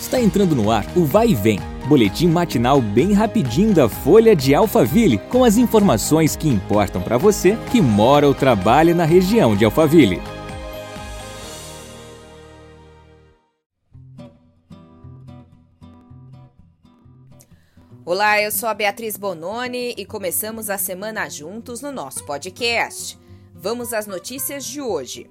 Está entrando no ar o Vai e Vem, boletim matinal bem rapidinho da Folha de Alphaville, com as informações que importam para você que mora ou trabalha na região de Alphaville. Olá, eu sou a Beatriz Bononi e começamos a semana juntos no nosso podcast. Vamos às notícias de hoje.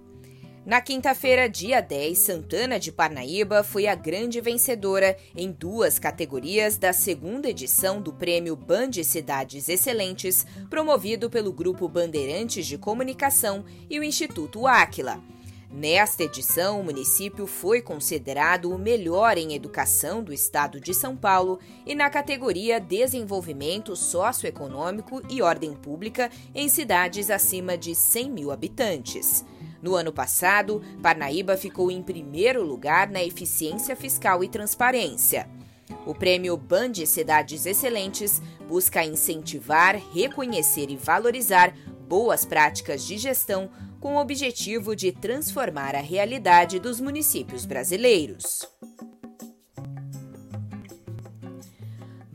Na quinta-feira, dia 10, Santana de Parnaíba foi a grande vencedora em duas categorias da segunda edição do Prêmio Band Cidades Excelentes, promovido pelo Grupo Bandeirantes de Comunicação e o Instituto Áquila. Nesta edição, o município foi considerado o melhor em educação do estado de São Paulo e na categoria Desenvolvimento Socioeconômico e Ordem Pública em cidades acima de 100 mil habitantes. No ano passado, Parnaíba ficou em primeiro lugar na eficiência fiscal e transparência. O prêmio Band Cidades Excelentes busca incentivar, reconhecer e valorizar boas práticas de gestão com o objetivo de transformar a realidade dos municípios brasileiros.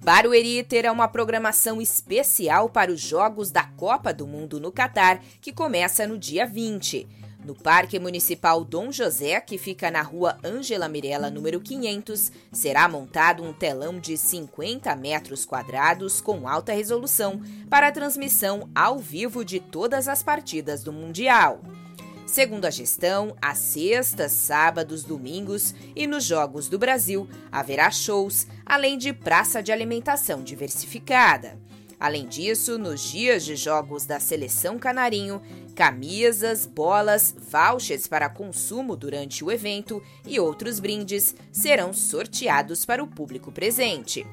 Barueri terá uma programação especial para os Jogos da Copa do Mundo no Catar, que começa no dia 20. No Parque Municipal Dom José, que fica na rua Ângela Mirella, número 500, será montado um telão de 50 metros quadrados com alta resolução para a transmissão ao vivo de todas as partidas do Mundial. Segundo a gestão, às sextas, sábados, domingos e nos Jogos do Brasil haverá shows, além de praça de alimentação diversificada. Além disso, nos dias de jogos da Seleção Canarinho, camisas, bolas, vouchers para consumo durante o evento e outros brindes serão sorteados para o público presente.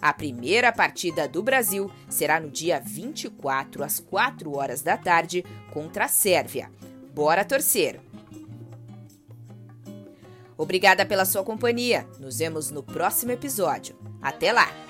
A primeira partida do Brasil será no dia 24, às 4 horas da tarde, contra a Sérvia. Bora torcer! Obrigada pela sua companhia. Nos vemos no próximo episódio. Até lá!